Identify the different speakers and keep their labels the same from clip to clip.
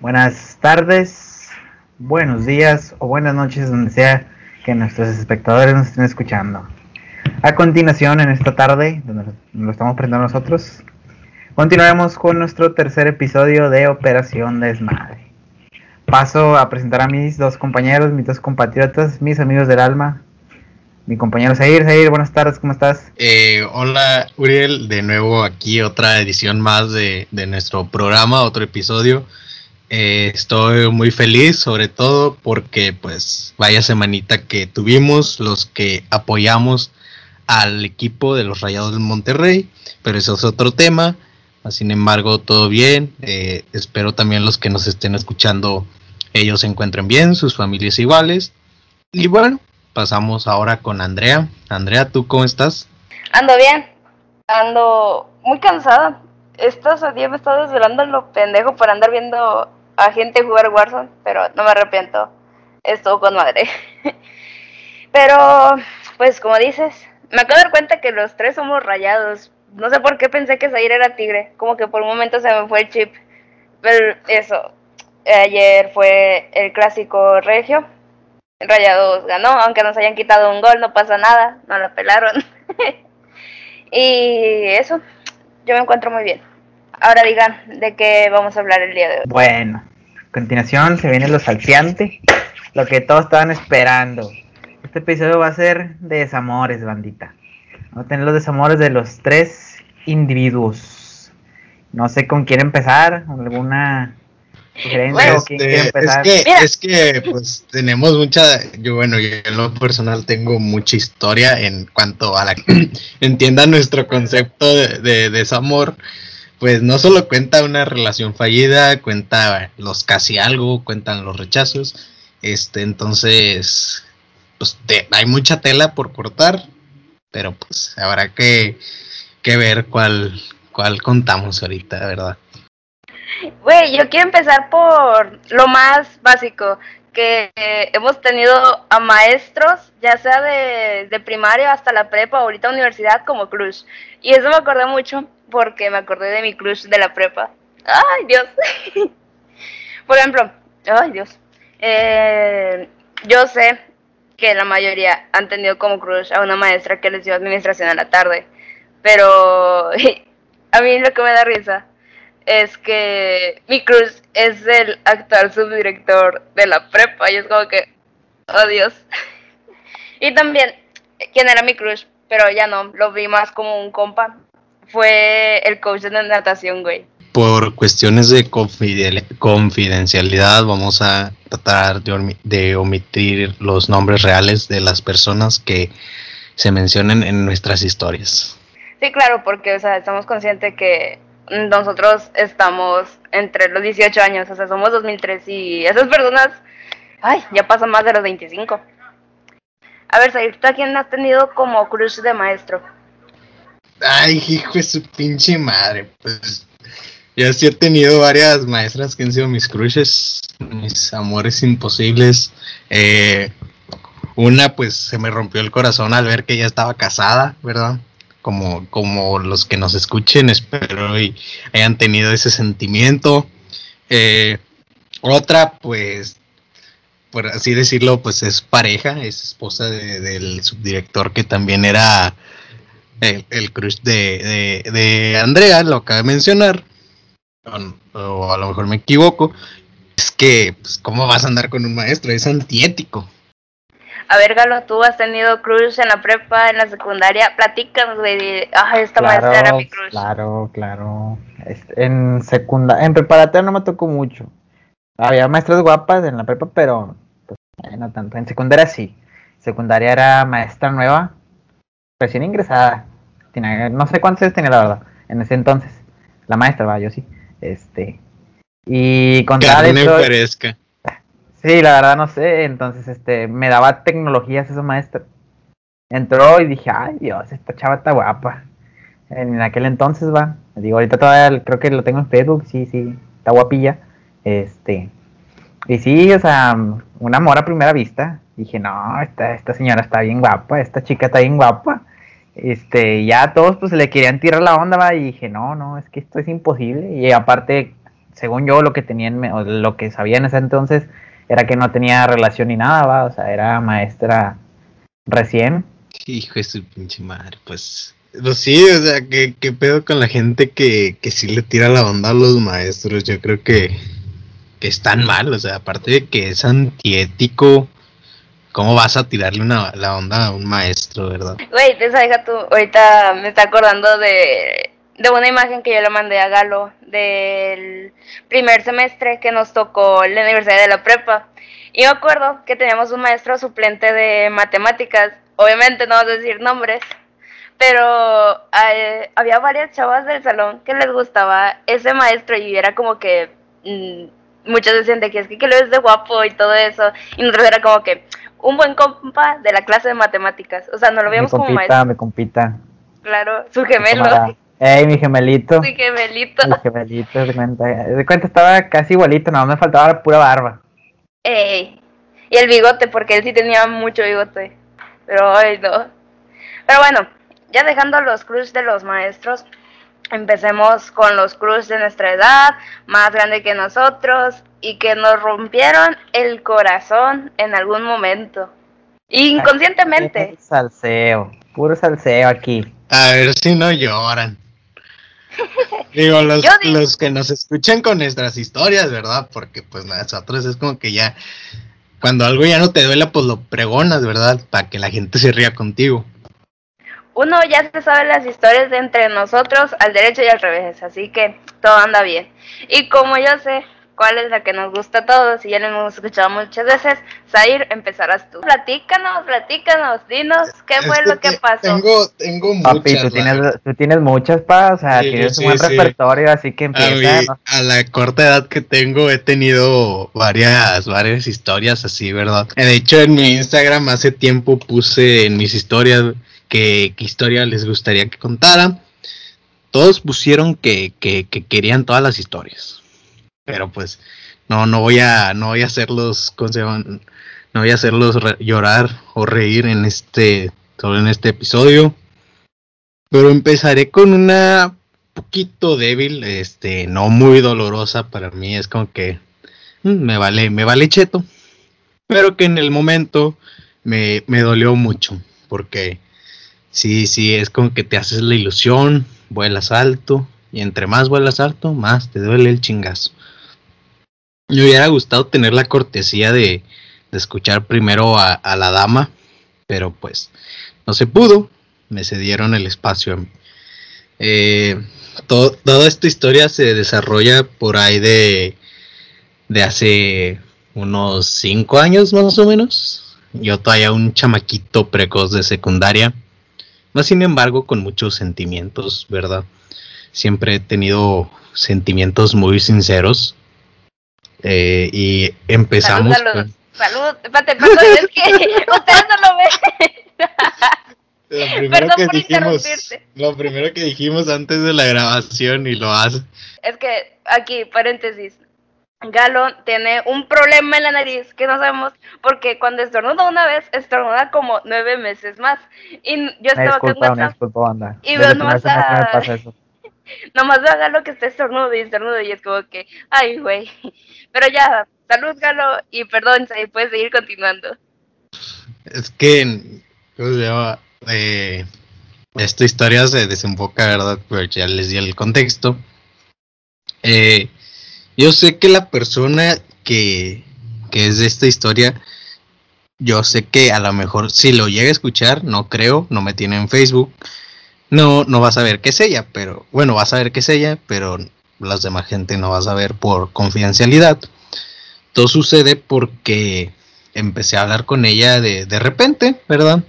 Speaker 1: buenas tardes, buenos días o buenas noches, donde sea que nuestros espectadores nos estén escuchando. A continuación, en esta tarde, donde lo estamos presentando nosotros, continuaremos con nuestro tercer episodio de Operación Desmadre. Paso a presentar a mis dos compañeros, mis dos compatriotas, mis amigos del alma, mi compañero Zair. Zair, buenas tardes, ¿cómo estás?
Speaker 2: Eh, hola, Uriel, de nuevo aquí otra edición más de, nuestro programa, otro episodio. Eh, estoy muy feliz, sobre todo porque, pues, vaya semanita que tuvimos, los que apoyamos al equipo de los Rayados del Monterrey, pero eso es otro tema. Sin embargo, todo bien. Eh, espero también los que nos estén escuchando, ellos se encuentren bien, sus familias iguales. Y bueno, pasamos ahora con Andrea. Andrea, ¿tú cómo estás?
Speaker 3: Ando bien, ando muy cansada. Estos días me he desvelando lo pendejo para andar viendo a gente jugar Warzone, pero no me arrepiento. Estuvo con madre. pero, pues como dices, me acabo de dar cuenta que los tres somos rayados. No sé por qué pensé que Zaire era tigre. Como que por un momento se me fue el chip. Pero eso, ayer fue el clásico regio Rayados ganó, aunque nos hayan quitado un gol, no pasa nada, no la pelaron. y eso, yo me encuentro muy bien. Ahora digan de qué vamos a hablar el día de hoy.
Speaker 1: Bueno, continuación se viene lo salteante, lo que todos estaban esperando. Este episodio va a ser de desamores, bandita. Vamos a tener los desamores de los tres individuos. No sé con quién empezar, alguna
Speaker 2: este, es que, es que pues tenemos mucha, yo bueno, yo en lo personal tengo mucha historia en cuanto a la que entienda nuestro concepto de, desamor, pues no solo cuenta una relación fallida, cuenta los casi algo, cuentan los rechazos, este, entonces, pues hay mucha tela por cortar, pero pues habrá que, que ver cuál, cuál contamos ahorita, ¿verdad?
Speaker 3: Güey, yo quiero empezar por lo más básico, que hemos tenido a maestros, ya sea de, de primaria hasta la prepa, ahorita universidad, como crush. Y eso me acordé mucho porque me acordé de mi crush de la prepa. ¡Ay, Dios! por ejemplo, ¡ay, Dios! Eh, yo sé que la mayoría han tenido como crush a una maestra que les dio administración a la tarde, pero a mí lo que me da risa es que mi cruz es el actual subdirector de la prepa y es como que, oh Dios. y también, ¿quién era mi cruz? Pero ya no, lo vi más como un compa. Fue el coach de natación, güey.
Speaker 2: Por cuestiones de confidencialidad vamos a tratar de, de omitir los nombres reales de las personas que se mencionen en nuestras historias.
Speaker 3: Sí, claro, porque o sea, estamos conscientes que nosotros estamos entre los 18 años, o sea, somos 2003 y esas personas, ay, ya pasan más de los 25. A ver, Sair, ¿tú a quién has tenido como crush de maestro?
Speaker 2: Ay, hijo de su pinche madre, pues yo sí he tenido varias maestras que han sido mis crushes, mis amores imposibles. Eh, una, pues se me rompió el corazón al ver que ella estaba casada, ¿verdad? como, como los que nos escuchen, espero y hayan tenido ese sentimiento. Eh, otra, pues, por así decirlo, pues es pareja, es esposa del subdirector que también era el, crush de, de, Andrea, lo acaba de mencionar, o, a lo mejor me equivoco, es que, pues, ¿cómo vas a andar con un maestro? Es antiético.
Speaker 3: A ver, Galo, tú has tenido crush en la prepa, en la secundaria. Platícanos, güey. Ay, esta maestra era mi crush.
Speaker 1: Claro, claro. En secundaria, en preparatoria no me tocó mucho. Había maestras guapas en la prepa, pero pues, no tanto. En secundaria sí. Secundaria era maestra nueva, recién ingresada. no sé cuántos años tenía la verdad, en ese entonces. La maestra, va, yo sí. Este. Y con
Speaker 2: Carne fresca.
Speaker 1: Sí, la verdad no sé, entonces este me daba tecnologías esa maestra. Entró y dije, ay Dios, esta chava está guapa. En aquel entonces va, digo, ahorita todavía creo que lo tengo en Facebook, sí, sí, está guapilla. Este, y sí, o sea, un amor a primera vista. Dije, no, esta, esta señora está bien guapa, esta chica está bien guapa. Este, ya todos pues le querían tirar la onda, va, y dije, no, no, es que esto es imposible. Y aparte, según yo, lo que tenían, lo que sabía en ese entonces era que no tenía relación ni nada, ¿va? O sea, era maestra recién.
Speaker 2: Hijo de su pinche madre, pues. Pues sí, o sea, ¿qué, qué pedo con la gente que, que sí le tira la onda a los maestros? Yo creo que, que están mal, o sea, aparte de que es antiético, ¿cómo vas a tirarle una, la onda a un maestro, verdad?
Speaker 3: Güey, esa deja tú, ahorita me está acordando de, de una imagen que yo le mandé a Galo del primer semestre que nos tocó la Universidad de la Prepa. Y me acuerdo que teníamos un maestro suplente de matemáticas, obviamente no vamos a decir nombres, pero eh, había varias chavas del salón que les gustaba ese maestro y era como que mm, muchos decían de que es que, que lo es de guapo y todo eso, y nosotros era como que un buen compa de la clase de matemáticas, o sea, no lo veíamos
Speaker 1: como
Speaker 3: maestro.
Speaker 1: Me compita.
Speaker 3: Claro, su gemelo.
Speaker 1: Ey, mi gemelito.
Speaker 3: Mi gemelito.
Speaker 1: Mi gemelito, de cuenta. De cuenta estaba casi igualito, no me faltaba la pura barba.
Speaker 3: Ey. Y el bigote, porque él sí tenía mucho bigote. Pero ay no. Pero bueno, ya dejando los crush de los maestros, empecemos con los crush de nuestra edad, más grande que nosotros, y que nos rompieron el corazón en algún momento. Inconscientemente.
Speaker 1: Salseo, puro salseo aquí.
Speaker 2: A ver si no lloran. Digo, los, los que nos escuchan con nuestras historias, ¿verdad? Porque pues nosotros es como que ya, cuando algo ya no te duela, pues lo pregonas, ¿verdad? Para que la gente se ría contigo.
Speaker 3: Uno ya se sabe las historias de entre nosotros al derecho y al revés, así que todo anda bien. Y como yo sé cuál es la que nos gusta a todos y ya lo hemos escuchado muchas veces. Zair, empezarás tú. Platícanos, platícanos, dinos qué fue lo que pasó.
Speaker 2: Tengo, tengo
Speaker 1: muchas. Papi, tú tienes, tú tienes muchas, pa, o sea, tienes un buen repertorio, así que empieza.
Speaker 2: A, la corta edad que tengo he tenido varias, varias historias así, ¿verdad? De hecho, en mi Instagram hace tiempo puse en mis historias qué historia les gustaría que contara. Todos pusieron que querían todas las historias pero pues no, no voy a, no voy a hacerlos, no voy a hacerlos llorar o reír en este, solo en este episodio. Pero empezaré con una poquito débil, este, no muy dolorosa para mí, es como que mm, me vale, me vale cheto, pero que en el momento me, me dolió mucho, porque sí, sí, es como que te haces la ilusión, vuelas alto, y entre más vuelas alto, más te duele el chingazo. Me hubiera gustado tener la cortesía de, escuchar primero a, la dama, pero pues no se pudo, me cedieron el espacio. Eh, toda esta historia se desarrolla por ahí de, de hace unos cinco años más o menos. Yo todavía un chamaquito precoz de secundaria, más sin embargo con muchos sentimientos, ¿verdad? Siempre he tenido sentimientos muy sinceros eh, y empezamos.
Speaker 3: Salud, salud. Salud. Espérate, es que ustedes no lo ven.
Speaker 2: Lo primero, que dijimos, lo primero que dijimos antes de la grabación y lo hace.
Speaker 3: Es que aquí, paréntesis, Galo tiene un problema en la nariz que no sabemos porque cuando estornuda una vez, estornuda como nueve meses más. Y yo estaba
Speaker 1: disculpa, acá disculpa,
Speaker 3: Y veo nomás a... nomás veo a Galo que está estornudo y estornudo y es como que, ay, güey. Pero ya, salud, Galo, y perdón, puedes seguir continuando.
Speaker 2: Es que, ¿cómo se llama? Eh, esta historia se desemboca, ¿verdad? Pero ya les di el contexto. Eh, yo sé que la persona que, que es de esta historia, yo sé que a lo mejor si lo llega a escuchar, no creo, no me tiene en Facebook, no, no va a saber qué es ella, pero bueno, va a saber qué es ella, pero las demás gente no va a saber por confidencialidad. Todo sucede porque empecé a hablar con ella de, de repente, ¿verdad?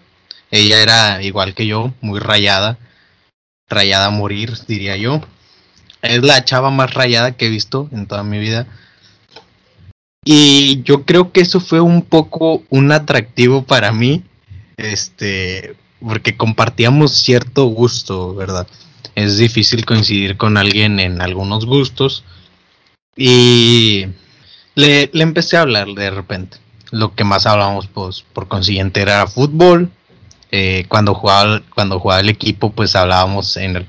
Speaker 2: Ella era igual que yo, muy rayada, rayada a morir, diría yo. Es la chava más rayada que he visto en toda mi vida. Y yo creo que eso fue un poco un atractivo para mí, este, porque compartíamos cierto gusto, ¿verdad? es difícil coincidir con alguien en algunos gustos. Y le, empecé a hablar de repente. Lo que más hablábamos, pues, por consiguiente, era fútbol. Eh, cuando, jugaba, cuando jugaba el equipo, pues hablábamos en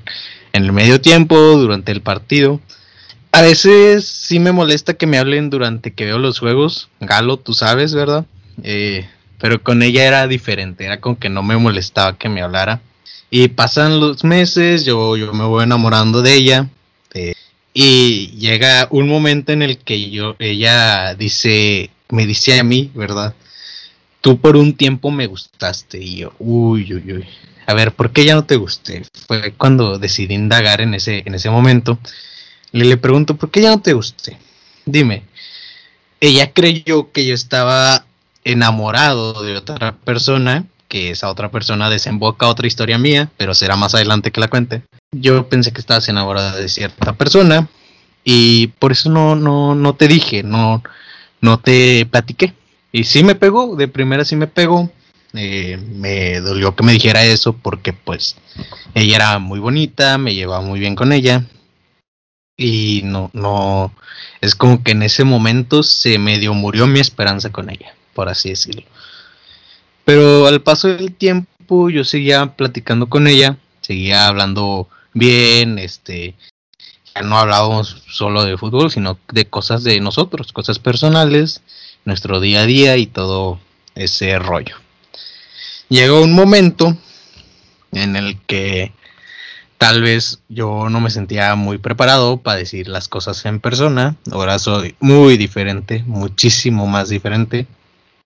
Speaker 2: en el medio tiempo, durante el partido. A veces sí me molesta que me hablen durante que veo los juegos. Galo, tú sabes, ¿verdad? Eh, pero con ella era diferente, era como que no me molestaba que me hablara. Y pasan los meses, yo, yo me voy enamorando de ella. Eh, y llega un momento en el que yo, ella dice, me dice a mí, ¿verdad? Tú por un tiempo me gustaste. Y yo, uy, uy, uy. A ver, ¿por qué ya no te gusté? Fue cuando decidí indagar en ese, en ese momento. Y le pregunto, ¿por qué ya no te gusté? Dime. Ella creyó que yo estaba enamorado de otra persona, que esa otra persona desemboca otra historia mía, pero será más adelante que la cuente. Yo pensé que estabas enamorada de cierta persona y por eso no, no, no te dije, no, no te platiqué. Y sí me pegó, de primera sí me pegó. Eh, me dolió que me dijera eso porque pues ella era muy bonita, me llevaba muy bien con ella. Y no, no, es como que en ese momento se medio murió mi esperanza con ella por así decirlo. Pero al paso del tiempo yo seguía platicando con ella, seguía hablando bien, este, ya no hablábamos solo de fútbol, sino de cosas de nosotros, cosas personales, nuestro día a día y todo ese rollo. Llegó un momento en el que tal vez yo no me sentía muy preparado para decir las cosas en persona. Ahora soy muy diferente, muchísimo más diferente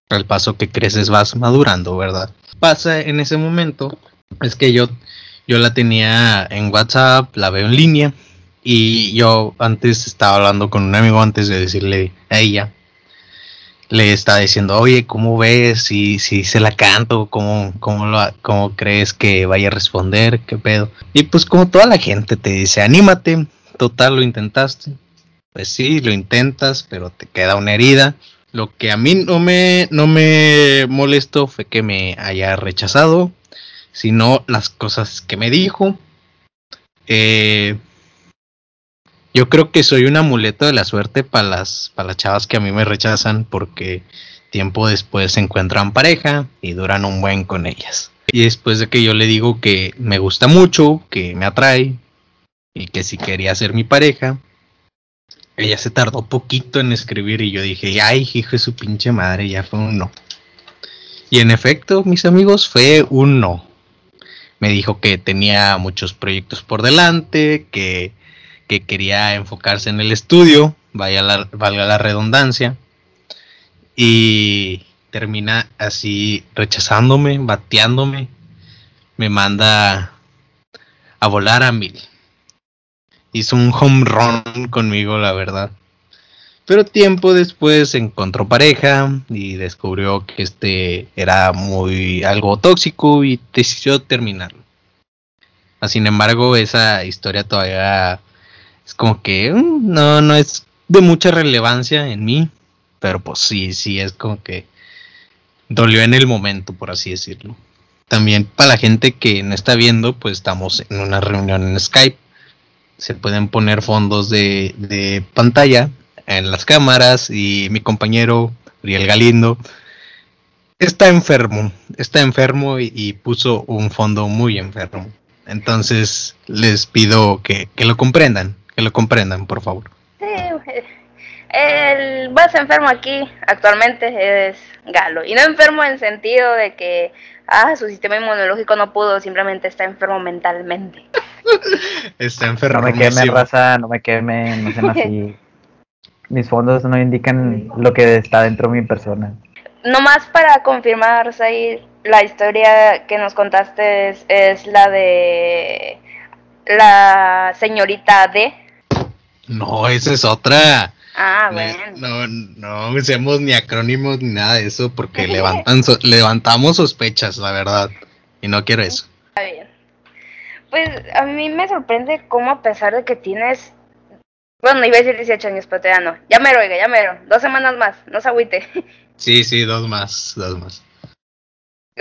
Speaker 2: al paso que creces vas madurando, ¿verdad? Pasa en ese momento es que yo yo la tenía en WhatsApp, la veo en línea y yo antes estaba hablando con un amigo antes de decirle a ella le estaba diciendo, oye, ¿cómo ves? Si, si se la canto, ¿cómo, cómo, lo, ¿cómo crees que vaya a responder? ¿Qué pedo? Y pues como toda la gente te dice, anímate, total, lo intentaste. Pues sí, lo intentas, pero te queda una herida. Lo que a mí no me, no me molestó fue que me haya rechazado, sino las cosas que me dijo. Eh, yo creo que soy un amuleto de la suerte para las, las chavas que a mí me rechazan porque tiempo después se encuentran pareja y duran un buen con ellas. Y después de que yo le digo que me gusta mucho, que me atrae y que si quería ser mi pareja, ella se tardó poquito en escribir y yo dije, ay, hijo de su pinche madre, ya fue un no. Y en efecto, mis amigos, fue un no. Me dijo que tenía muchos proyectos por delante, que, que quería enfocarse en el estudio, vaya la, valga la redundancia. Y termina así rechazándome, bateándome. Me manda a volar a mil hizo un home run conmigo, la verdad. Pero tiempo después encontró pareja y descubrió que este era muy algo tóxico y decidió terminarlo. Sin embargo, esa historia todavía es como que mm, no, no es de mucha relevancia en mí, pero pues sí, sí es como que dolió en el momento, por así decirlo. También para la gente que no está viendo, pues estamos en una reunión en Skype se pueden poner fondos de, pantalla en las cámaras y mi compañero Uriel Galindo está enfermo, está enfermo y, puso un fondo muy enfermo. Entonces les pido que, lo comprendan, que lo comprendan, por favor.
Speaker 3: Sí, el más enfermo aquí actualmente es Galo. Y no enfermo en sentido de que ah, su sistema inmunológico no pudo, simplemente está enfermo mentalmente.
Speaker 2: Está enfermo.
Speaker 1: No me quemen, raza, no me quemen, no sean así. Mis fondos no indican lo que está dentro de mi persona.
Speaker 3: Nomás para confirmar, Zair, la historia que nos contaste es, la de la señorita D.
Speaker 2: No, esa es otra.
Speaker 3: Ah, bueno.
Speaker 2: No, no, no usemos ni acrónimos ni nada de eso porque levantan levantamos sospechas, la verdad. Y no quiero eso.
Speaker 3: Está bien. Pues a mí me sorprende cómo a pesar de que tienes, bueno, iba a decir 18 años, pero ya no. Ya mero, oiga, ya mero. Dos semanas más, no se agüite.
Speaker 2: Sí, sí, dos más, dos más.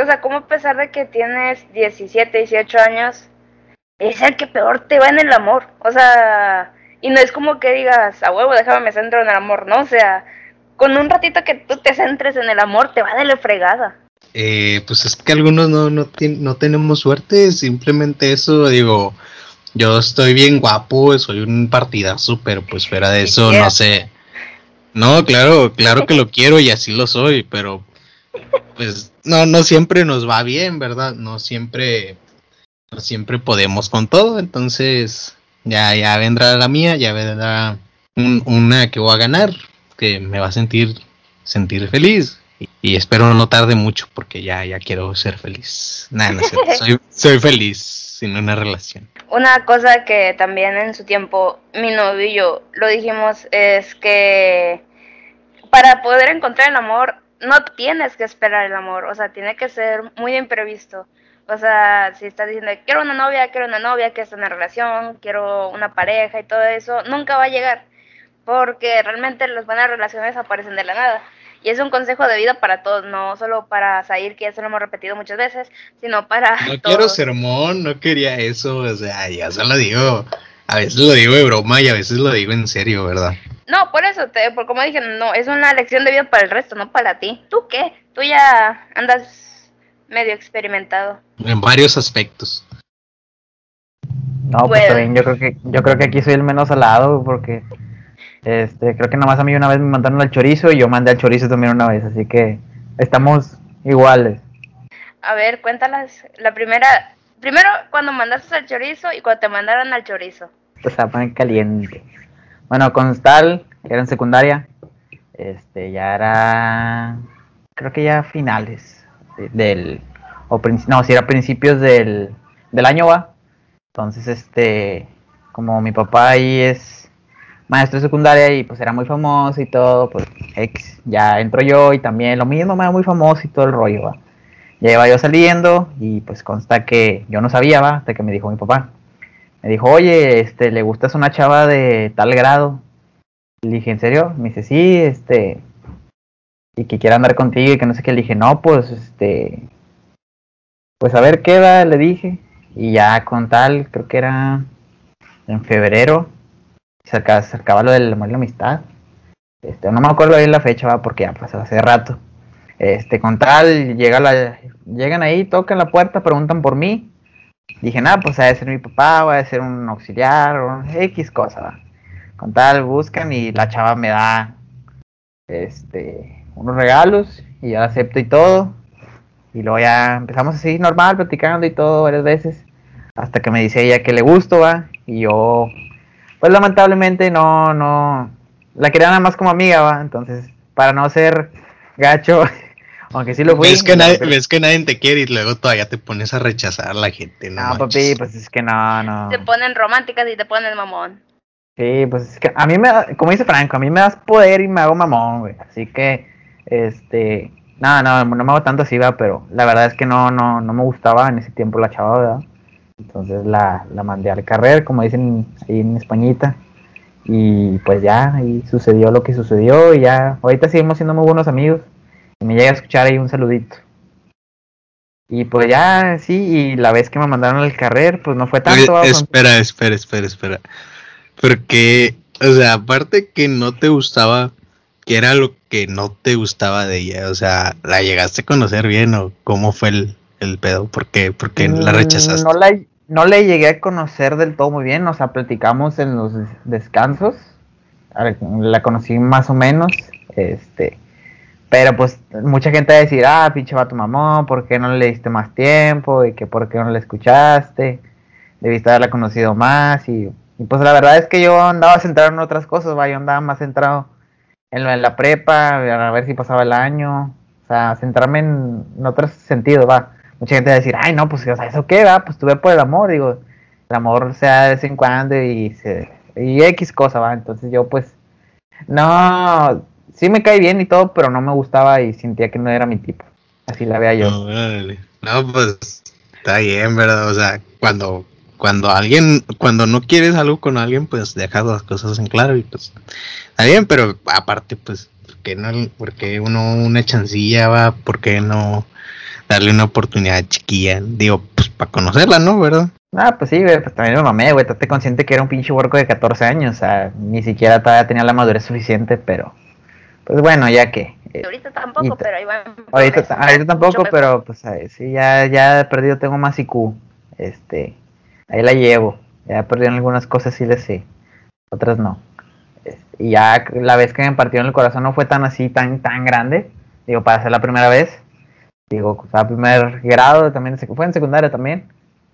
Speaker 3: O sea, cómo a pesar de que tienes 17, 18 años, es el que peor te va en el amor. O sea, y no es como que digas, a huevo, déjame me centro en el amor, no, o sea, con un ratito que tú te centres en el amor, te va de la fregada.
Speaker 2: Eh, pues es que algunos no, no, no tenemos suerte, simplemente eso, digo, yo estoy bien guapo, soy un partidazo, pero pues fuera de eso, no sé. No, claro, claro que lo quiero y así lo soy, pero pues no, no siempre nos va bien, ¿verdad? No siempre, no siempre podemos con todo, entonces ya, ya vendrá la mía, ya vendrá una que voy a ganar, que me va a sentir, sentir feliz. Y, espero no tarde mucho porque ya, ya quiero ser feliz. Nada, no sé, soy, soy feliz sin una relación.
Speaker 3: Una cosa que también en su tiempo mi novio y yo lo dijimos es que para poder encontrar el amor no tienes que esperar el amor, o sea, tiene que ser muy imprevisto. O sea, si estás diciendo, quiero una novia, quiero una novia, que en una relación, quiero una pareja y todo eso, nunca va a llegar. Porque realmente las buenas relaciones aparecen de la nada. Y es un consejo de vida para todos, no solo para Sair, que ya se lo hemos repetido muchas veces, sino para.
Speaker 2: No quiero sermón, no quería eso, o sea, ya se lo digo. A veces lo digo de broma y a veces lo digo en serio, ¿verdad?
Speaker 3: No, por eso, te, por como dije, no, es una lección de vida para el resto, no para ti. ¿Tú qué? Tú ya andas medio experimentado.
Speaker 2: En varios aspectos.
Speaker 1: No, pues también yo creo que yo creo que aquí soy el menos alado porque este, creo que nomás a mí una vez me mandaron al chorizo y yo mandé al chorizo también una vez, así que estamos iguales.
Speaker 3: A ver, cuéntalas. La primera, primero cuando mandaste al chorizo y cuando te mandaron al chorizo.
Speaker 1: Estaban caliente. Bueno, con Stal, que era en secundaria, este, ya era, creo que ya finales del, o no, si era principios del, del año va. Entonces, este, como mi papá ahí es maestro de secundaria y pues era muy famoso y todo, pues ex, ya entro yo y también lo mismo, me muy famoso y todo el rollo, va. Ya iba yo saliendo y pues consta que yo no sabía, va, hasta que me dijo mi papá. Me dijo, oye, este, ¿le gustas una chava de tal grado? Le dije, ¿en serio? Me dice, sí, este, y que quiera andar contigo y que no sé qué. Le dije, no, pues, este, pues a ver qué va, le dije. Y ya con tal, creo que era en febrero, se acercaba, lo del amor y la amistad. Este, no me acuerdo bien la fecha, ¿va? porque ya pasó hace rato. Este, con tal, llega la, llegan ahí, tocan la puerta, preguntan por mí. Dije, nada, pues ha de ser mi papá, va a ser un auxiliar, o X cosa, ¿va? Con tal, buscan y la chava me da este, unos regalos y ya acepto y todo. Y luego ya empezamos así normal, platicando y todo varias veces. Hasta que me dice ella que le gusto, va. Y yo pues lamentablemente no, no, la quería nada más como amiga, va, entonces, para no ser gacho, aunque sí lo fui.
Speaker 2: Ves que, nadie, ves que nadie te quiere y luego todavía te pones a rechazar a la gente,
Speaker 1: ¿no? No, papi, pues es que no, no.
Speaker 3: Te ponen románticas y te ponen mamón.
Speaker 1: Sí, pues es que a mí me, como dice Franco, a mí me das poder y me hago mamón, güey, así que, este, no, no, no me hago tanto así, va, pero la verdad es que no, no, no me gustaba en ese tiempo la chava, ¿verdad? Entonces la, la mandé al carrer, como dicen ahí en Españita. Y pues ya, ahí sucedió lo que sucedió. Y ya, ahorita seguimos siendo muy buenos amigos. Y me llega a escuchar ahí un saludito. Y pues ya, sí, y la vez que me mandaron al carrer, pues no fue tanto.
Speaker 2: espera, espera, espera, espera. Porque, o sea, aparte que no te gustaba, ¿qué era lo que no te gustaba de ella? O sea, ¿la llegaste a conocer bien o cómo fue el, el pedo? ¿Por qué, ¿Por qué la mm, rechazaste?
Speaker 1: No la, no le llegué a conocer del todo muy bien, o sea, platicamos en los descansos, la conocí más o menos, este, pero pues mucha gente va a decir, ah, pinche va tu mamón, ¿por qué no le diste más tiempo? Y que por qué no le escuchaste, debiste haberla conocido más, y, pues la verdad es que yo andaba centrado en otras cosas, va, yo andaba más centrado en, en la prepa, a ver si pasaba el año, o sea, centrarme en, en otros sentidos, va mucha gente va a decir, ay, no, pues, ¿eso qué va? Pues tuve por el amor, digo, el amor sea de vez en cuando y, se, y X cosa, va. Entonces yo, pues, no, sí me cae bien y todo, pero no me gustaba y sentía que no era mi tipo. Así la veía yo.
Speaker 2: No, pues, está bien, ¿verdad? O sea, cuando, cuando alguien, cuando no quieres algo con alguien, pues dejas las cosas en claro y pues, está bien, pero aparte, pues, ¿por qué no, porque uno una chancilla va? ¿Por qué no? darle una oportunidad chiquilla, digo, pues para conocerla, ¿no? ¿Verdad?
Speaker 1: Ah, pues sí, güey, pues también me mamé, güey, estate consciente que era un pinche huerco de 14 años, o sea, ni siquiera todavía tenía la madurez suficiente, pero, pues bueno, ya que...
Speaker 3: Eh, ahorita tampoco, pero ahí va.
Speaker 1: Ahorita, ahorita tampoco, pero pues sí, ya, ya perdido tengo más IQ, este, ahí la llevo. Ya perdieron algunas cosas, sí les sé. Otras no. Y ya la vez que me partieron el corazón no fue tan así, tan, tan grande. Digo, para ser la primera vez. Digo, a primer grado, también fue en secundaria también.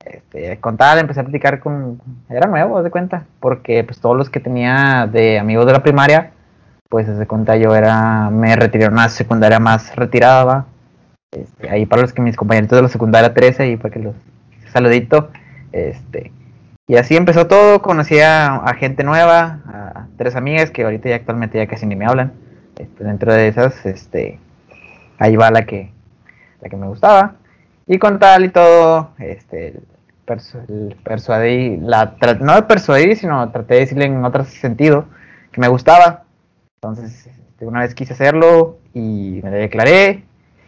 Speaker 1: Este, empecé a platicar con... Era nuevo, de cuenta. Porque pues todos los que tenía de amigos de la primaria, pues desde cuenta yo era... Me retiré a una secundaria más retirada, este, ahí para los que mis compañeros de la secundaria 13, y para que los saludito. Este, y así empezó todo, conocí a, gente nueva, a tres amigas que ahorita ya actualmente ya casi ni me hablan. Este, dentro de esas, este, ahí va la que, la que me gustaba. Y con tal y todo, este, persuadí, la, no persuadí, sino traté de decirle en otro sentido que me gustaba. Entonces, este, una vez quise hacerlo y me declaré.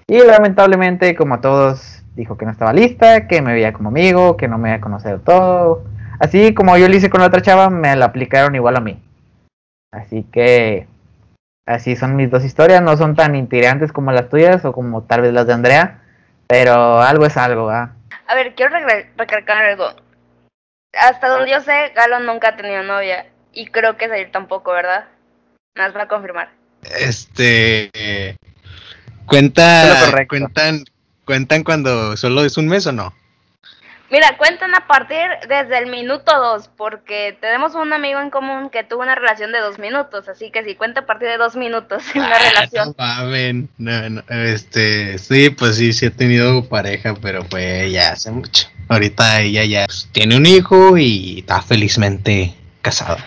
Speaker 1: Y lamentablemente, como a todos, dijo que no estaba lista, que me veía como amigo, que no me había conocido todo Así como yo lo hice con la otra chava, me la aplicaron igual a mí. Así que así son mis dos historias, no son tan intrigantes como las tuyas o como tal vez las de Andrea, pero algo es algo, ¿ah?
Speaker 3: A ver, quiero recalcar algo. Hasta donde yo sé, Galo nunca ha tenido novia y creo que Zair tampoco, ¿verdad? Más para confirmar.
Speaker 2: Este cuenta cuentan cuentan cuando solo es un mes o no?
Speaker 3: Mira, cuentan a partir desde el minuto dos, porque tenemos un amigo en común que tuvo una relación de dos minutos, así que si cuenta a partir de dos minutos en la ah, relación.
Speaker 2: No, no, este, sí, pues sí, sí he tenido pareja, pero fue ya hace mucho. Ahorita ella ya pues, tiene un hijo y está felizmente casada.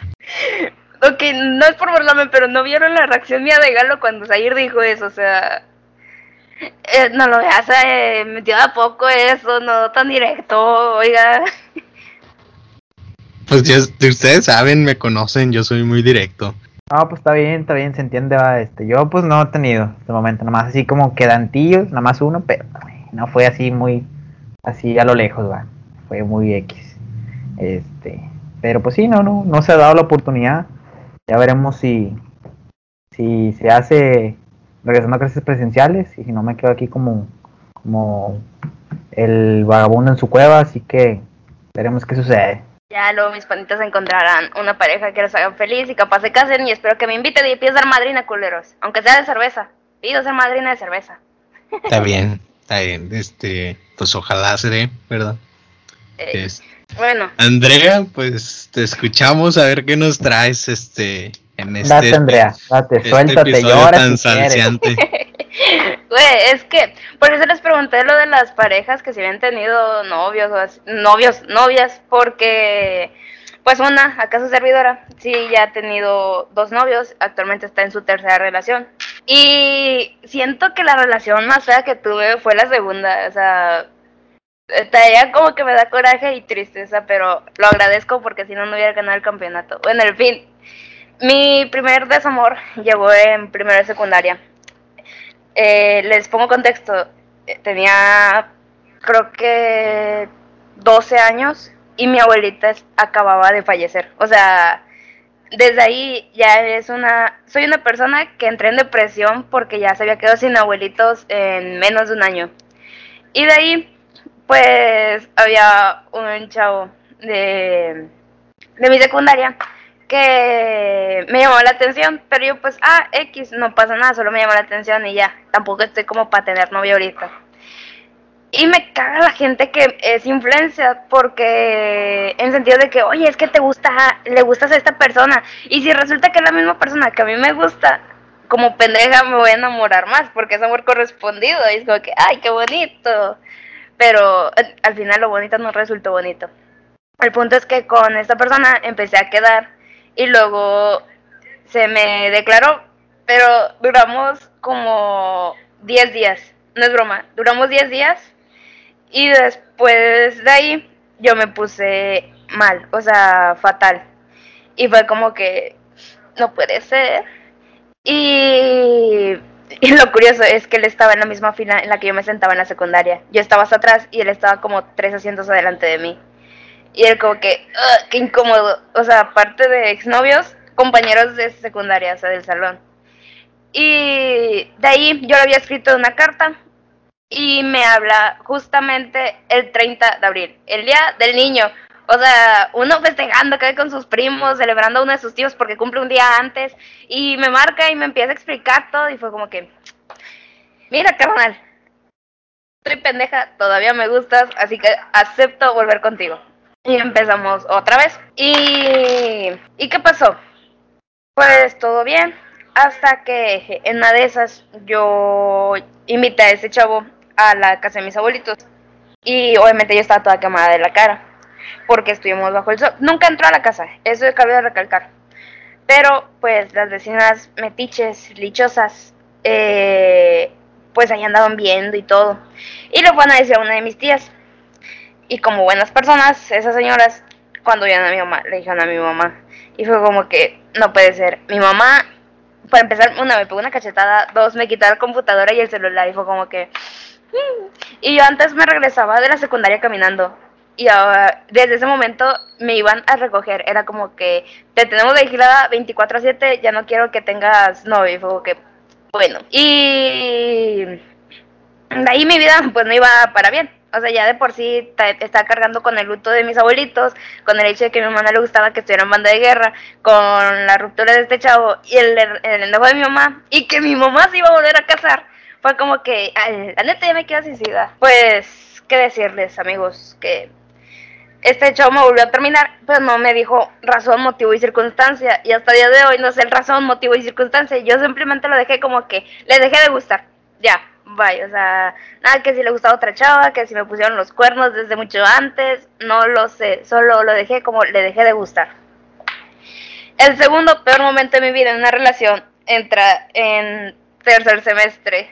Speaker 3: Ok, no es por burlarme, pero no vieron la reacción mía de Galo cuando Zair dijo eso, o sea, eh, no lo veas, eh, metió a poco eso, no tan directo, oiga.
Speaker 2: Pues ya, ustedes saben, me conocen, yo soy muy directo.
Speaker 1: No, pues está bien, está bien, se entiende, va, este, yo pues no he tenido este momento, nada más así como quedantillos, nada más uno, pero no fue así muy, así a lo lejos, va, fue muy X, este, pero pues sí, no, no, no se ha dado la oportunidad, ya veremos si, si se hace regresando a clases presenciales y si no me quedo aquí como, como el vagabundo en su cueva, así que veremos qué sucede.
Speaker 3: Ya luego mis panitas encontrarán una pareja que los haga feliz y capaz se casen y espero que me inviten y piensen madrina, culeros. Aunque sea de cerveza. Pido ser madrina de cerveza.
Speaker 2: Está bien, está bien. Este, pues ojalá se dé, ¿verdad?
Speaker 3: Eh, bueno.
Speaker 2: Andrea, pues te escuchamos a ver qué nos traes, este, en este,
Speaker 1: date, Andrea, date, este suéltate, llora tan si
Speaker 3: Güey, es que por eso les pregunté lo de las parejas que si habían tenido novios o novios, novias, porque pues una, acaso servidora, sí ya ha tenido dos novios, actualmente está en su tercera relación. Y siento que la relación más fea que tuve fue la segunda, o sea, ella como que me da coraje y tristeza, pero lo agradezco porque si no, no hubiera ganado el campeonato. Bueno, en fin, mi primer desamor llegó en primera y secundaria. Eh, les pongo contexto. Tenía, creo que 12 años y mi abuelita acababa de fallecer. O sea, desde ahí ya es una... Soy una persona que entré en depresión porque ya se había quedado sin abuelitos en menos de un año. Y de ahí, pues, había un chavo de, de mi secundaria que me llamó la atención, pero yo pues, ah, X, no pasa nada, solo me llamó la atención y ya, tampoco estoy como para tener novio ahorita. Y me caga la gente que es influencia porque en sentido de que, oye, es que te gusta, le gustas a esta persona. Y si resulta que es la misma persona que a mí me gusta, como pendeja me voy a enamorar más porque es amor correspondido. Y es como que, ay, qué bonito. Pero al final lo bonito no resultó bonito. El punto es que con esta persona empecé a quedar y luego se me declaró, pero duramos como 10 días, no es broma, duramos 10 días y después de ahí yo me puse mal, o sea, fatal. Y fue como que no puede ser. Y, lo curioso es que él estaba en la misma fila en la que yo me sentaba en la secundaria. Yo estaba hasta atrás y él estaba como tres asientos adelante de mí. Y él como que, qué incómodo. O sea, aparte de exnovios, compañeros de secundaria, o sea, del salón. Y de ahí yo le había escrito una carta y me habla justamente el 30 de abril, el día del niño. O sea, uno festejando que con sus primos, celebrando a uno de sus tíos porque cumple un día antes. Y me marca y me empieza a explicar todo. Y fue como que, mira, carnal, estoy pendeja, todavía me gustas, así que acepto volver contigo. Y empezamos otra vez. ¿Y, ¿y qué pasó? Pues todo bien, hasta que en una de esas yo invité a ese chavo a la casa de mis abuelitos. Y obviamente yo estaba toda quemada de la cara, porque estuvimos bajo el sol. Nunca entró a la casa, eso es de recalcar. Pero pues las vecinas metiches, lichosas, eh, pues ahí andaban viendo y todo. Y le fueron a decir a una de mis tías. Y como buenas personas, esas señoras, cuando vieron a mi mamá, le dijeron a mi mamá. Y fue como que, no puede ser. Mi mamá, para empezar, una me pegó una cachetada, dos me quitó la computadora y el celular. Y fue como que... Mm". Y yo antes me regresaba de la secundaria caminando. Y ahora, desde ese momento me iban a recoger. Era como que te tenemos vigilada 24 a 7, ya no quiero que tengas novio. Y fue como que, bueno, y de ahí mi vida pues no iba para bien. O sea, ya de por sí estaba cargando con el luto de mis abuelitos, con el hecho de que a mi mamá le gustaba que estuviera en banda de guerra, con la ruptura de este chavo y el, el enojo de mi mamá, y que mi mamá se iba a volver a casar. Fue como que, la neta ya me queda sin Pues, ¿qué decirles, amigos? Que este chavo me volvió a terminar, pero no me dijo razón, motivo y circunstancia. Y hasta el día de hoy no sé el razón, motivo y circunstancia. Yo simplemente lo dejé como que le dejé de gustar. Ya, vaya, o sea, nada que si le gustaba otra chava, que si me pusieron los cuernos desde mucho antes, no lo sé, solo lo dejé como le dejé de gustar. El segundo peor momento de mi vida en una relación entra en tercer semestre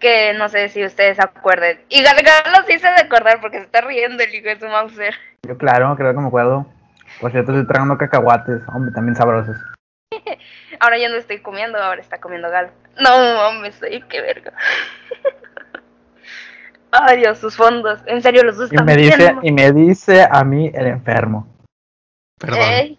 Speaker 3: que no sé si ustedes acuerden. Y Galgalo sí se de acordar porque se está riendo el hijo de su Mauser.
Speaker 1: Yo claro, creo que me acuerdo. Por cierto, estoy tragando cacahuates, hombre, también sabrosos.
Speaker 3: Ahora ya no estoy comiendo, ahora está comiendo Galo. No, hombre, soy qué verga. Ay, Dios, sus fondos. En serio, los dos
Speaker 1: y me dice Y me dice a mí el enfermo.
Speaker 3: Perdón.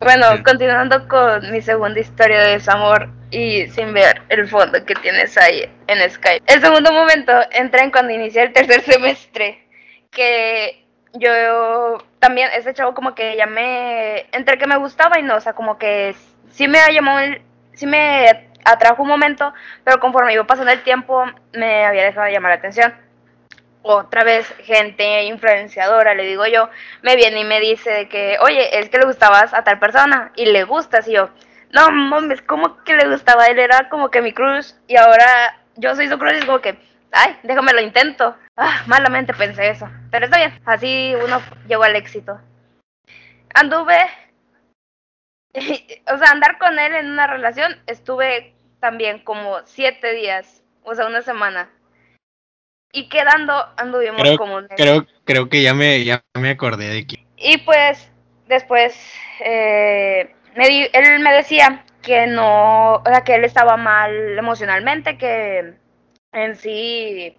Speaker 3: Bueno, continuando con mi segunda historia de desamor y sin ver el fondo que tienes ahí en Skype. El segundo momento entra en cuando inicié el tercer semestre, que yo también, ese chavo como que ya me, entre que me gustaba y no, o sea, como que sí me llamó, sí me atrajo un momento, pero conforme iba pasando el tiempo me había dejado de llamar la atención otra vez gente influenciadora, le digo yo, me viene y me dice que, oye, es que le gustabas a tal persona y le gustas y yo, no mames, ¿cómo que le gustaba? Él era como que mi cruz y ahora yo soy su cruz y es como que, ay, déjame lo intento. Ah, malamente pensé eso, pero está bien, así uno llegó al éxito. Anduve, o sea, andar con él en una relación, estuve también como siete días, o sea, una semana. Y quedando anduvimos
Speaker 2: creo,
Speaker 3: como
Speaker 2: creo creo que ya me ya me acordé de que
Speaker 3: y pues después eh, me él me decía que no o sea que él estaba mal emocionalmente que en sí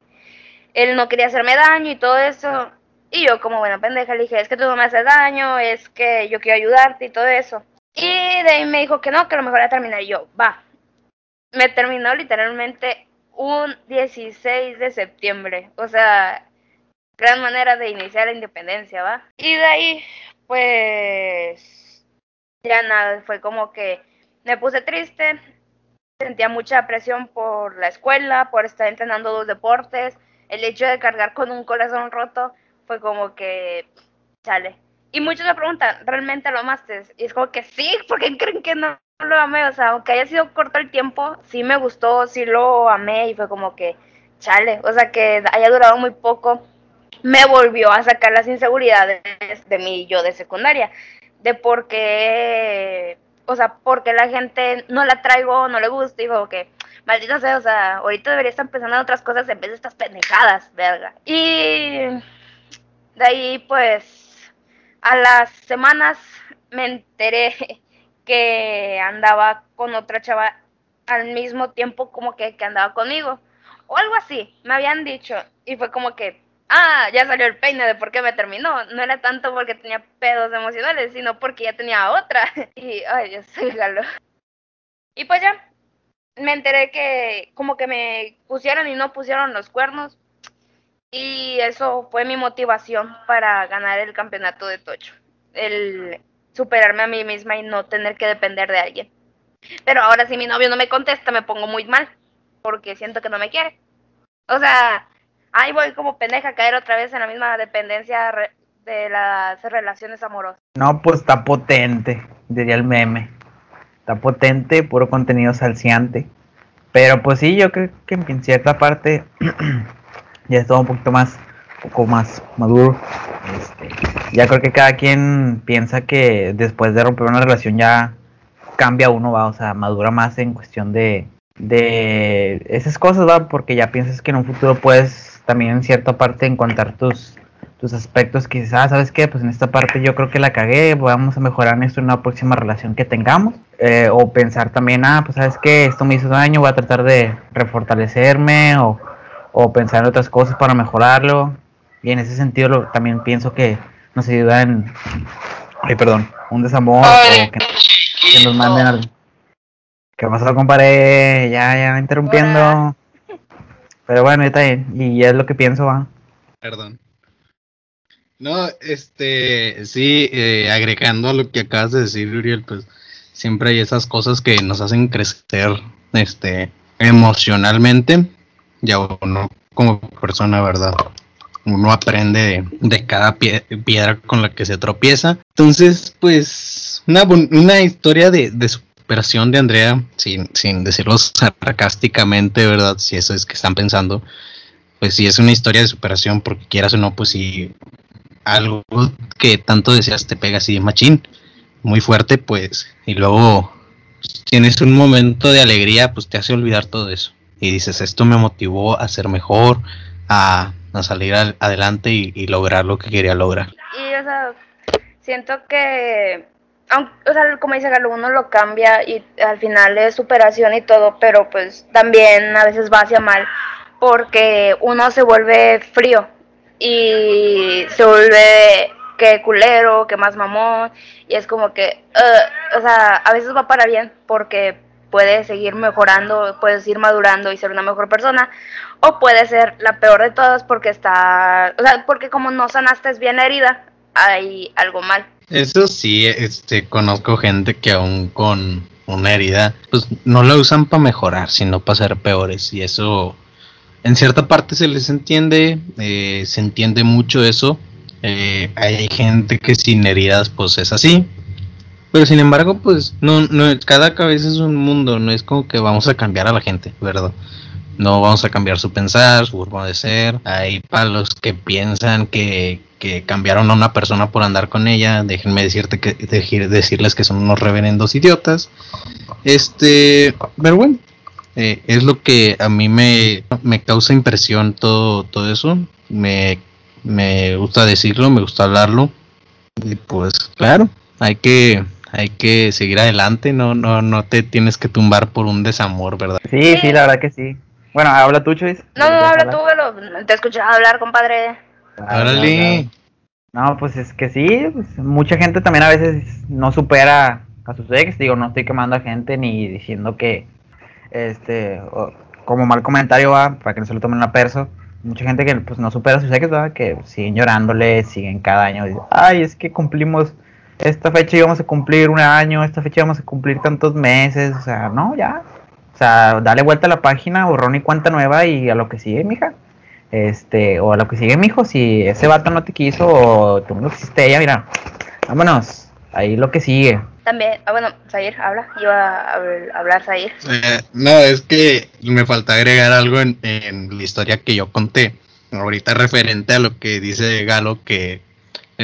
Speaker 3: él no quería hacerme daño y todo eso. Y yo como buena pendeja le dije es que tú no me haces daño es que yo quiero ayudarte y todo eso y de ahí me dijo que no que lo mejor era terminar yo va me terminó literalmente un 16 de septiembre. O sea, gran manera de iniciar la independencia, ¿va? Y de ahí, pues, ya nada, fue como que me puse triste, sentía mucha presión por la escuela, por estar entrenando dos deportes, el hecho de cargar con un corazón roto fue como que, sale. Y muchos me preguntan, ¿realmente lo amaste? Y es como que sí, porque creen que no lo amé, o sea, aunque haya sido corto el tiempo, sí me gustó, sí lo amé y fue como que, chale, o sea, que haya durado muy poco, me volvió a sacar las inseguridades de mí yo de secundaria, de por qué, o sea, porque la gente no la traigo, no le gusta y como que, maldita sea, o sea, ahorita debería estar pensando en otras cosas en vez de estas pendejadas, verga. Y de ahí, pues, a las semanas me enteré que andaba con otra chava al mismo tiempo como que, que andaba conmigo. O algo así, me habían dicho. Y fue como que, ah, ya salió el peine de por qué me terminó. No era tanto porque tenía pedos emocionales, sino porque ya tenía otra. Y, ay, Dios, galo. Y pues ya, me enteré que como que me pusieron y no pusieron los cuernos. Y eso fue mi motivación para ganar el campeonato de Tocho. El superarme a mí misma y no tener que depender de alguien. Pero ahora si mi novio no me contesta me pongo muy mal porque siento que no me quiere. O sea, ahí voy como pendeja a caer otra vez en la misma dependencia de las relaciones amorosas.
Speaker 1: No, pues está potente, diría el meme. Está potente, puro contenido salciante. Pero pues sí, yo creo que en cierta parte ya es todo un poquito más, un poco más maduro. Este, ya creo que cada quien piensa que después de romper una relación ya cambia uno, va, o sea, madura más en cuestión de, de esas cosas, va, porque ya piensas que en un futuro puedes también en cierta parte encontrar tus, tus aspectos que dices, ah, ¿sabes qué? Pues en esta parte yo creo que la cagué, vamos a mejorar esto en una próxima relación que tengamos. Eh, o pensar también, ah, pues sabes qué, esto me hizo daño, voy a tratar de refortalecerme o, o pensar en otras cosas para mejorarlo. Y en ese sentido también pienso que nos ayuda en, ay, perdón, un desamor o que, nos manden algo. ¿Qué pasó, compadre? Ya, ya, interrumpiendo. Pero bueno, está bien. Y es lo que pienso, va.
Speaker 2: Perdón. No, este, sí, eh, agregando a lo que acabas de decir, Uriel, pues siempre hay esas cosas que nos hacen crecer, este, emocionalmente, ya uno como persona, ¿verdad? Uno aprende de, cada piedra con la que se tropieza. Entonces, pues, una, una historia de, de superación de Andrea, sin, sin decirlo sarcásticamente, ¿verdad? Si eso es que están pensando, pues sí es una historia de superación, porque quieras o no, pues sí algo que tanto deseas te pega así de machín, muy fuerte, pues, y luego tienes un momento de alegría, pues te hace olvidar todo eso. Y dices, esto me motivó a ser mejor, a, salir adelante y, lograr lo que quería lograr.
Speaker 3: Y, o sea, siento que, o sea, como dice Galo, uno lo cambia y al final es superación y todo, pero pues también a veces va hacia mal porque uno se vuelve frío y se vuelve que culero, que más mamón, y es como que, uh, o sea, a veces va para bien porque puede seguir mejorando, puedes ir madurando y ser una mejor persona, o puede ser la peor de todas porque está, o sea, porque como no sanaste bien la herida, hay algo mal.
Speaker 2: Eso sí, este, conozco gente que aún con una herida, pues no la usan para mejorar, sino para ser peores, y eso en cierta parte se les entiende, eh, se entiende mucho eso. Eh, hay gente que sin heridas pues es así. Pero sin embargo, pues no, no, cada cabeza es un mundo, no es como que vamos a cambiar a la gente, ¿verdad? No vamos a cambiar su pensar, su forma de ser. Hay para los que piensan que, que cambiaron a una persona por andar con ella, déjenme decirte que, decirles que son unos reverendos idiotas. Este, pero bueno, eh, es lo que a mí me, causa impresión todo, todo eso. Me, me gusta decirlo, me gusta hablarlo. Y pues claro, hay que, hay que seguir adelante, no, no, no te tienes que tumbar por un desamor, ¿verdad?
Speaker 1: Sí, sí, la verdad que sí. Bueno, habla tú, Choice.
Speaker 3: No, no, habla tú, te escuché hablar, compadre.
Speaker 2: Órale.
Speaker 1: No, pues es que sí, pues, mucha gente también a veces no supera a sus ex, digo, no estoy quemando a gente ni diciendo que, este, como mal comentario va, para que no se lo tomen a perso, mucha gente que pues no supera sus ex, ¿va? que siguen llorándole, siguen cada año, ay, es que cumplimos, esta fecha íbamos a cumplir un año, esta fecha íbamos a cumplir tantos meses, o sea, no, ya, o sea, dale vuelta a la página, borrón y cuenta nueva y a lo que sigue, mija. Este, o a lo que sigue, mijo, si ese vato no te quiso o tú no quisiste ella, mira, vámonos, ahí lo que sigue.
Speaker 3: También, ah, bueno, Zahir, habla, iba a hablar Zahir.
Speaker 2: Eh, no, es que me falta agregar algo en, la historia que yo conté, ahorita referente a lo que dice Galo, que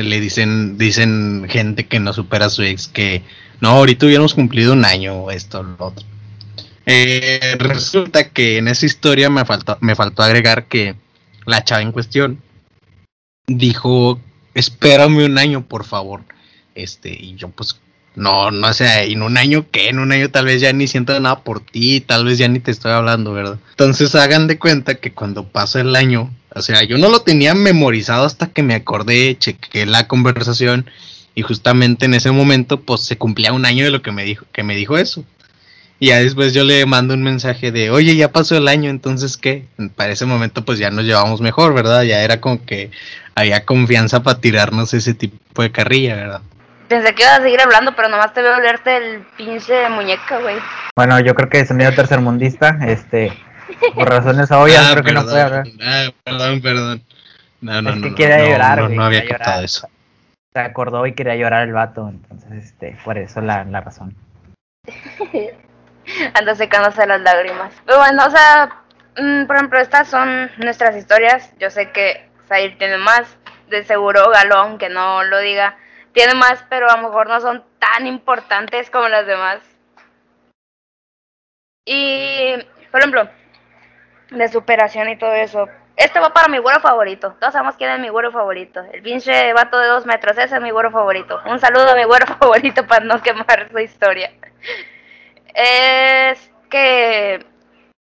Speaker 2: le dicen, dicen gente que no supera a su ex, que no, ahorita hubiéramos cumplido un año, esto, lo otro. Eh, resulta que en esa historia me faltó, me faltó agregar que la chava en cuestión dijo, espérame un año, por favor. Este, y yo pues no, no sé, en un año que, en un año tal vez ya ni siento nada por ti, tal vez ya ni te estoy hablando, ¿verdad? Entonces hagan de cuenta que cuando pasa el año, o sea, yo no lo tenía memorizado hasta que me acordé, chequé la conversación y justamente en ese momento pues se cumplía un año de lo que me dijo, que me dijo eso. Y ya después yo le mando un mensaje de, oye, ya pasó el año, entonces qué. Para ese momento pues ya nos llevamos mejor, ¿verdad? Ya era como que había confianza para tirarnos ese tipo de carrilla, ¿verdad?
Speaker 3: Pensé que ibas a seguir hablando, pero nomás te veo olerte el pinche muñeca, güey.
Speaker 1: Bueno, yo creo que es medio tercermundista, este, por razones obvias,
Speaker 2: Ah,
Speaker 1: creo que no puede hablar.
Speaker 2: Ah, perdón, perdón. No, no,
Speaker 1: Es que
Speaker 2: no,
Speaker 1: quería
Speaker 2: no,
Speaker 1: llorar,
Speaker 2: no,
Speaker 1: güey,
Speaker 2: no había
Speaker 1: quería
Speaker 2: captado
Speaker 1: llorar.
Speaker 2: eso.
Speaker 1: Se acordó y quería llorar el vato, entonces, este, por eso la, la razón.
Speaker 3: Anda secándose las lágrimas. Pero bueno, o sea, mm, por ejemplo, estas son nuestras historias. Yo sé que Zair tiene más. De seguro Galón, que no lo diga, tiene más, pero a lo mejor no son tan importantes como las demás. Y, por ejemplo, de superación y todo eso. Este va para mi güero favorito. Todos sabemos quién es mi güero favorito. El pinche vato de dos metros. Ese es mi güero favorito. Un saludo a mi güero favorito para no quemar su historia. Es que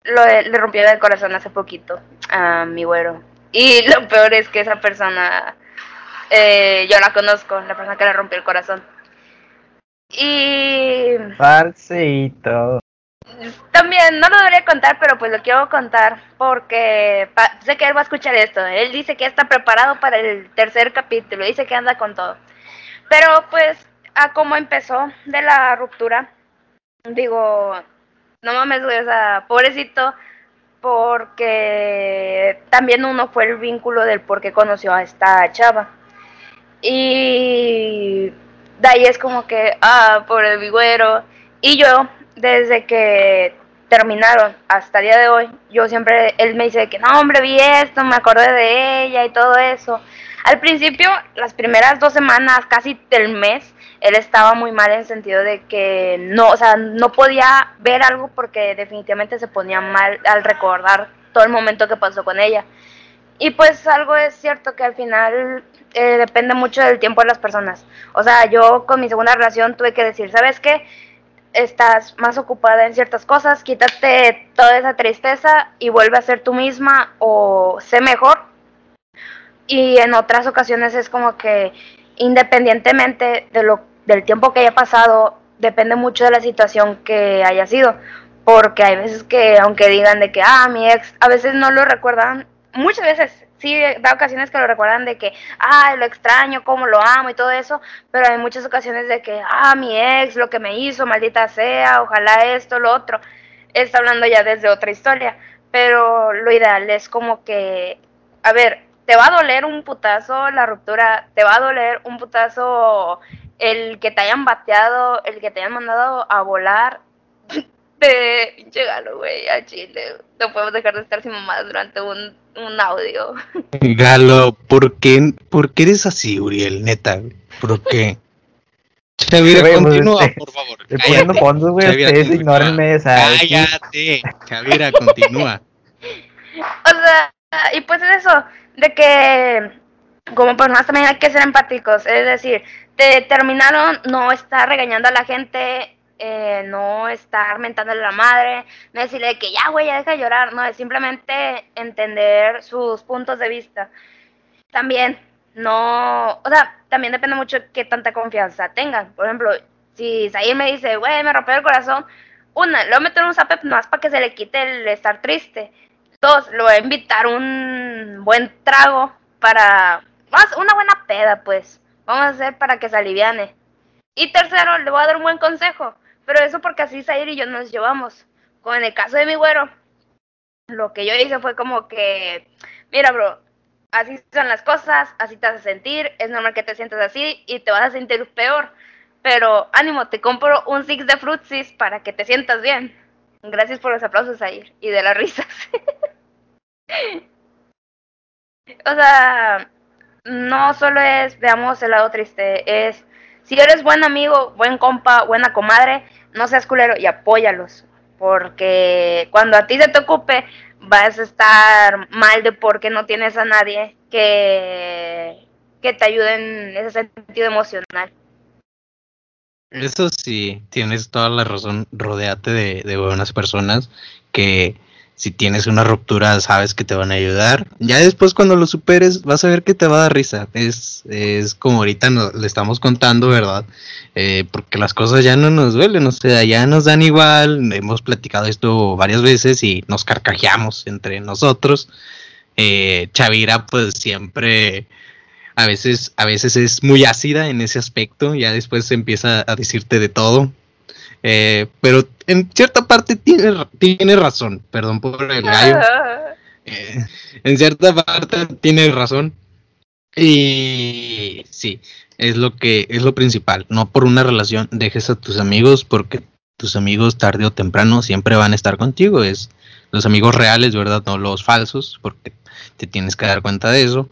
Speaker 3: lo, le rompió el corazón hace poquito a mi güero. Y lo peor es que esa persona, eh, yo la conozco, la persona que le rompió el corazón. Y
Speaker 1: Parcito.
Speaker 3: también, no lo debería contar, pero pues lo quiero contar porque sé que él va a escuchar esto. Él dice que está preparado para el tercer capítulo, dice que anda con todo. Pero pues, a cómo empezó de la ruptura, digo, no mames, güey, o sea, pobrecito, porque también uno fue el vínculo del por qué conoció a esta chava. Y de ahí es como que, ah, por el vigüero. Y yo, desde que terminaron hasta el día de hoy, yo siempre, él me dice que no, hombre, vi esto, me acordé de ella y todo eso. Al principio, las primeras dos semanas, casi del mes, él estaba muy mal en el sentido de que no, o sea, no podía ver algo porque definitivamente se ponía mal al recordar todo el momento que pasó con ella. Y pues algo es cierto que al final eh, depende mucho del tiempo de las personas. O sea, yo con mi segunda relación tuve que decir, ¿sabes qué? Estás más ocupada en ciertas cosas, quítate toda esa tristeza y vuelve a ser tú misma o sé mejor. Y en otras ocasiones es como que independientemente de lo, del tiempo que haya pasado, depende mucho de la situación que haya sido. Porque hay veces que, aunque digan de que, ah, mi ex, a veces no lo recuerdan, muchas veces, sí, da ocasiones que lo recuerdan de que, ah, lo extraño, cómo lo amo y todo eso, pero hay muchas ocasiones de que, ah, mi ex, lo que me hizo, maldita sea, ojalá esto, lo otro. Está hablando ya desde otra historia, pero lo ideal es como que, a ver, te va a doler un putazo la ruptura, te va a doler un putazo el que te hayan bateado, el que te hayan mandado a volar. De pinche galo, güey, a Chile. No podemos dejar de estar sin mamá durante un, un audio.
Speaker 2: Galo, ¿por qué, ¿por qué eres así, Uriel? Neta, ¿por qué? Chavira,
Speaker 1: pues,
Speaker 2: continúa,
Speaker 1: este,
Speaker 2: por favor.
Speaker 1: Estoy
Speaker 2: cállate.
Speaker 1: poniendo fondos, güey,
Speaker 2: Chavira,
Speaker 1: ustedes
Speaker 2: continúa.
Speaker 1: ignórenme,
Speaker 2: Cállate, Chavira, continúa.
Speaker 3: O sea, y pues es eso, de que como personas también hay que ser empáticos, es decir, te terminaron, no estar regañando a la gente, eh, no estar mentándole a la madre, no decirle que ya, güey, ya deja de llorar, no, es simplemente entender sus puntos de vista. También, no, o sea, también depende mucho de qué tanta confianza tengan. Por ejemplo, si Zahir me dice, güey, me rompió el corazón, una, le voy a meter un zape más para que se le quite el estar triste. Dos, lo voy a invitar un buen trago para, más, una buena peda, pues. Vamos a hacer para que se aliviane. Y tercero, le voy a dar un buen consejo. Pero eso porque así Zair y yo nos llevamos. Con el caso de mi güero, lo que yo hice fue como que, mira, bro, así son las cosas, así te a sentir, es normal que te sientas así y te vas a sentir peor. Pero ánimo, te compro un six de frutsis para que te sientas bien. Gracias por los aplausos, Zair, y de las risas. o sea, no solo es, veamos el lado triste, es, si eres buen amigo, buen compa, buena comadre, no seas culero y apóyalos. Porque cuando a ti se te ocupe, vas a estar mal de porque no tienes a nadie que, que te ayude en ese sentido emocional.
Speaker 2: Eso sí, tienes toda la razón. Rodéate de, de buenas personas que si tienes una ruptura, sabes que te van a ayudar. Ya después cuando lo superes, vas a ver que te va a dar risa. Es, es como ahorita le estamos contando, ¿verdad? Eh, porque las cosas ya no nos duelen, o sea, ya nos dan igual. Hemos platicado esto varias veces y nos carcajeamos entre nosotros. Eh, Chavira, pues siempre a veces, a veces es muy ácida en ese aspecto, ya después empieza a decirte de todo. Eh, pero en cierta parte tiene, tiene razón, perdón por el gallo. Eh, en cierta parte tiene razón. Y sí, es lo que es lo principal. No por una relación dejes a tus amigos porque tus amigos tarde o temprano siempre van a estar contigo. Es los amigos reales, ¿verdad? No los falsos, porque te tienes que dar cuenta de eso.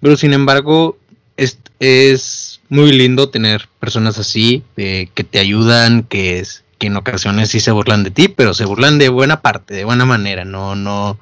Speaker 2: Pero sin embargo, es, es muy lindo tener personas así, que te ayudan, que, es, que en ocasiones sí se burlan de ti, pero se burlan de buena parte, de buena manera, no, no,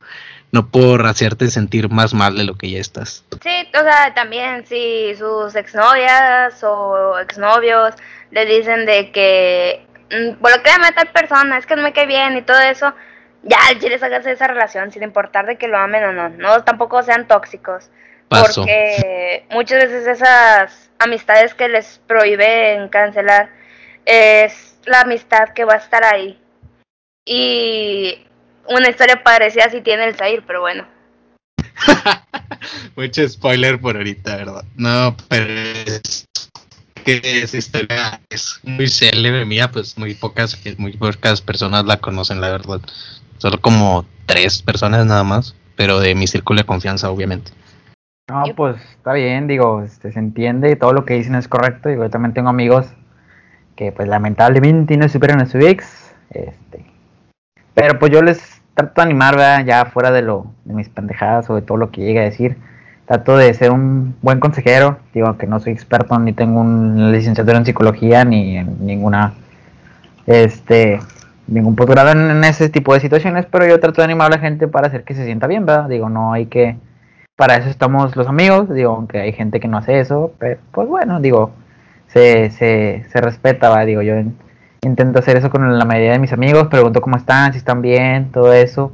Speaker 2: no por hacerte sentir más mal de lo que ya estás.
Speaker 3: Sí, o sea, también si sus exnovias o exnovios le dicen de que, mm, que a tal persona, es que no me cae bien y todo eso, ya quieres hacerse esa relación sin importar de que lo amen o no, no tampoco sean tóxicos. Porque muchas veces esas amistades que les prohíben cancelar es la amistad que va a estar ahí. Y una historia parecida si tiene el Zair, pero bueno.
Speaker 2: Mucho spoiler por ahorita, ¿verdad? No, pero es que esa historia es muy célebre mía, pues muy pocas, muy pocas personas la conocen, la verdad. Solo como tres personas nada más, pero de mi círculo de confianza, obviamente.
Speaker 1: No, pues está bien, digo, este, se entiende y todo lo que dicen es correcto. Digo, yo también tengo amigos que pues lamentablemente no superan a su ex. Este, pero pues yo les trato de animar, ¿verdad? ya fuera de lo de mis pendejadas o de todo lo que llegue a decir. Trato de ser un buen consejero. Digo que no soy experto ni tengo una licenciatura en psicología ni en ninguna este ningún posgrado en, en ese tipo de situaciones, pero yo trato de animar a la gente para hacer que se sienta bien, ¿verdad? Digo, no hay que para eso estamos los amigos, digo, aunque hay gente que no hace eso, pero pues bueno, digo, se, se, se respeta, ¿va? digo, yo intento hacer eso con la mayoría de mis amigos, pregunto cómo están, si están bien, todo eso,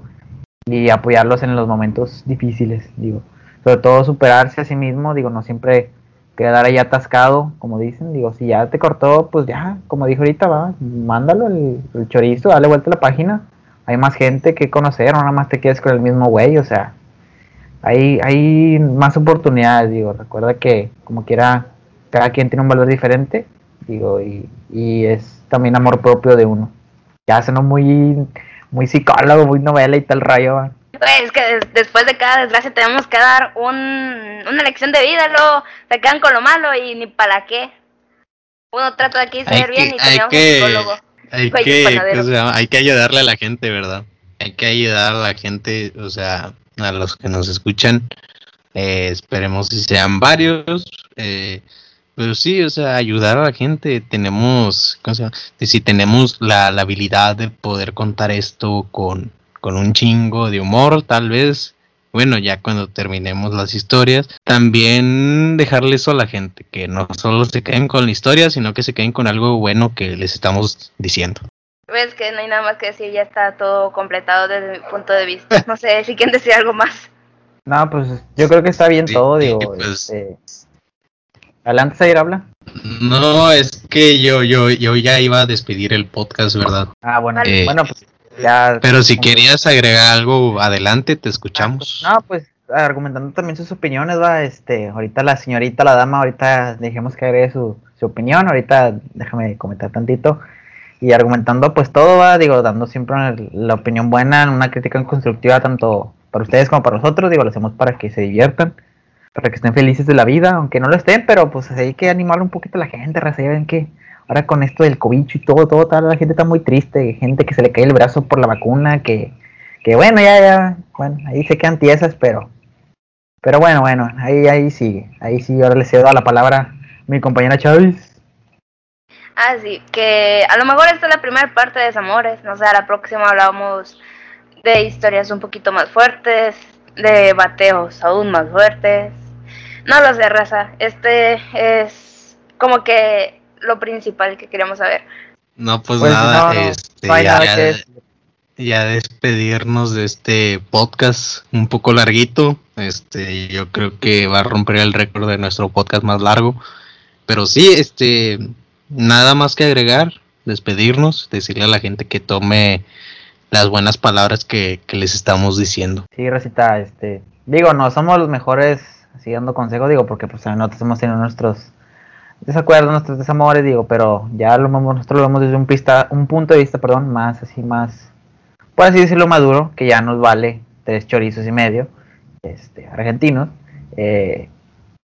Speaker 1: y apoyarlos en los momentos difíciles, digo, sobre todo superarse a sí mismo, digo, no siempre quedar ahí atascado, como dicen, digo, si ya te cortó, pues ya, como dijo ahorita, va, mándalo el, el chorizo, dale vuelta a la página, hay más gente que conocer, no nada más te quedes con el mismo güey, o sea, hay, hay más oportunidades, digo, recuerda que como quiera, cada quien tiene un valor diferente, digo, y, y es también amor propio de uno. Ya no muy, muy psicólogo, muy novela y tal rayo.
Speaker 3: Pues es que después de cada desgracia tenemos que dar un, una lección de vida, luego se quedan con lo malo y ni para qué. Uno trata de aquí ser bien y tenemos un psicólogo.
Speaker 2: Hay que, pues, hay que ayudarle a la gente, ¿verdad? Hay que ayudar a la gente, o sea, a los que nos escuchan. Eh, esperemos si sean varios. Eh, pero sí, o sea, ayudar a la gente. Tenemos. Si tenemos la, habilidad de poder contar esto con, con un chingo de humor, tal vez. Bueno, ya cuando terminemos las historias, también dejarle eso a la gente, que no solo se queden con la historia, sino que se queden con algo bueno que les estamos diciendo
Speaker 3: ves que no hay nada más que decir, ya está todo completado desde mi punto de vista. No sé si quieren decir algo más.
Speaker 1: No, pues yo creo que está bien todo, digo. Pues, este... Adelante, Zair, habla.
Speaker 2: No, es que yo, yo, yo ya iba a despedir el podcast, ¿verdad?
Speaker 1: Ah, bueno, eh, bueno, pues ya.
Speaker 2: Pero si querías agregar algo, adelante, te escuchamos.
Speaker 1: No, pues argumentando también sus opiniones, va, este, ahorita la señorita, la dama, ahorita dejemos que agregue su, su opinión, ahorita déjame comentar tantito y argumentando pues todo, va, digo, dando siempre la opinión buena, una crítica constructiva tanto para ustedes como para nosotros, digo, lo hacemos para que se diviertan, para que estén felices de la vida, aunque no lo estén, pero pues hay que animar un poquito a la gente, ven que ahora con esto del cobicho y todo, todo, toda la gente está muy triste, gente que se le cae el brazo por la vacuna, que, que bueno, ya, ya, bueno, ahí se quedan tiesas, pero, pero bueno, bueno, ahí, ahí sigue, ahí sí, ahora le cedo a la palabra a mi compañera Chávez.
Speaker 3: Ah, sí, que a lo mejor esta es la primera parte de Desamores, no sé, a la próxima hablamos de historias un poquito más fuertes, de bateos aún más fuertes. No lo sé, raza, este es como que lo principal que queríamos saber.
Speaker 2: No, pues, pues nada, este, ya despedirnos de este podcast un poco larguito. Este, yo creo que va a romper el récord de nuestro podcast más largo. Pero sí, este, nada más que agregar, despedirnos, decirle a la gente que tome las buenas palabras que, les estamos diciendo.
Speaker 1: Sí, Rosita, este, digo, no somos los mejores siguiendo consejo, digo, porque pues nosotros hemos tenido nuestros desacuerdos, nuestros desamores, digo, pero ya lo nosotros lo vemos desde un pista, un punto de vista, perdón, más así, más, por así decirlo, maduro, que ya nos vale tres chorizos y medio, este, argentinos, eh,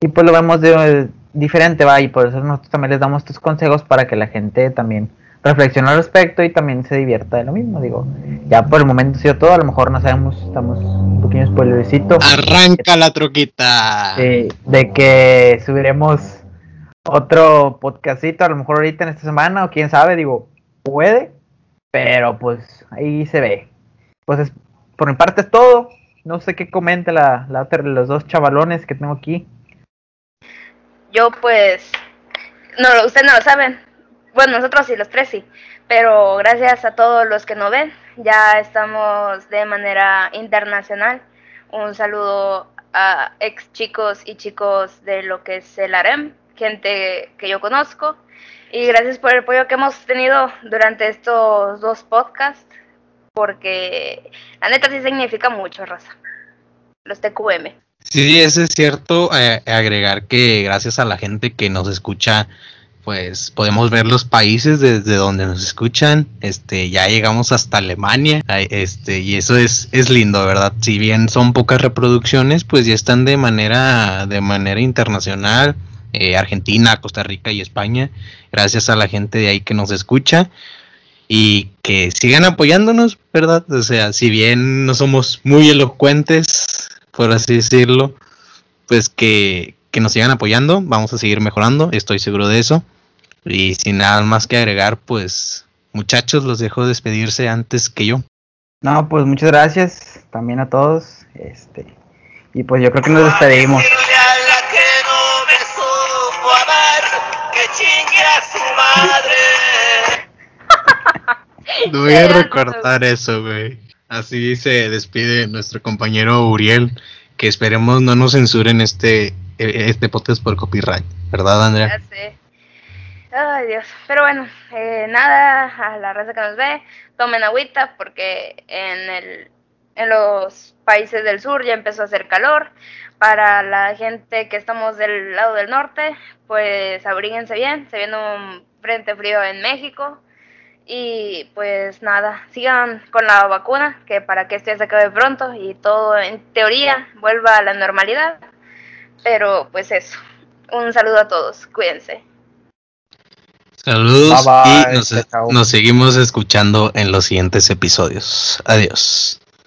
Speaker 1: y pues lo vemos de, diferente, va, y por eso nosotros también les damos estos consejos para que la gente también reflexione al respecto y también se divierta de lo mismo, digo, ya por el momento ha sido todo, a lo mejor no sabemos, estamos un pequeño spoilercito.
Speaker 2: Arranca la troquita.
Speaker 1: de que subiremos otro podcastito, a lo mejor ahorita en esta semana, o quién sabe, digo, puede, pero pues ahí se ve. Pues por mi parte es todo. No sé qué comenta la, la otra de los dos chavalones que tengo aquí.
Speaker 3: Yo pues, no, ustedes no lo saben. Bueno, nosotros sí, los tres sí. Pero gracias a todos los que nos ven, ya estamos de manera internacional. Un saludo a ex chicos y chicos de lo que es el AREM, gente que yo conozco. Y gracias por el apoyo que hemos tenido durante estos dos podcasts, porque la neta sí significa mucho, Rosa. Los TQM.
Speaker 2: Sí, eso es cierto. Eh, agregar que gracias a la gente que nos escucha, pues podemos ver los países desde donde nos escuchan. Este, ya llegamos hasta Alemania. Este, y eso es, es lindo, ¿verdad? Si bien son pocas reproducciones, pues ya están de manera, de manera internacional eh, Argentina, Costa Rica y España. Gracias a la gente de ahí que nos escucha y que sigan apoyándonos, ¿verdad? O sea, si bien no somos muy elocuentes, por así decirlo, pues que, que nos sigan apoyando, vamos a seguir mejorando, estoy seguro de eso. Y sin nada más que agregar, pues muchachos, los dejo despedirse antes que yo.
Speaker 1: No, pues muchas gracias también a todos. Este, y pues yo creo que nos despedimos.
Speaker 2: No voy a recortar eso, güey. Así se despide nuestro compañero Uriel, que esperemos no nos censuren este, e, este podcast por copyright, ¿verdad, Andrea?
Speaker 3: Ay, Dios. Pero bueno, eh, nada, a la raza que nos ve, tomen agüita porque en, el, en los países del sur ya empezó a hacer calor. Para la gente que estamos del lado del norte, pues abríguense bien, se viene un frente frío en México. Y pues nada, sigan con la vacuna, que para que esto ya se acabe pronto y todo en teoría vuelva a la normalidad. Pero pues eso, un saludo a todos, cuídense.
Speaker 2: Saludos y nos seguimos escuchando en los siguientes episodios. Adiós.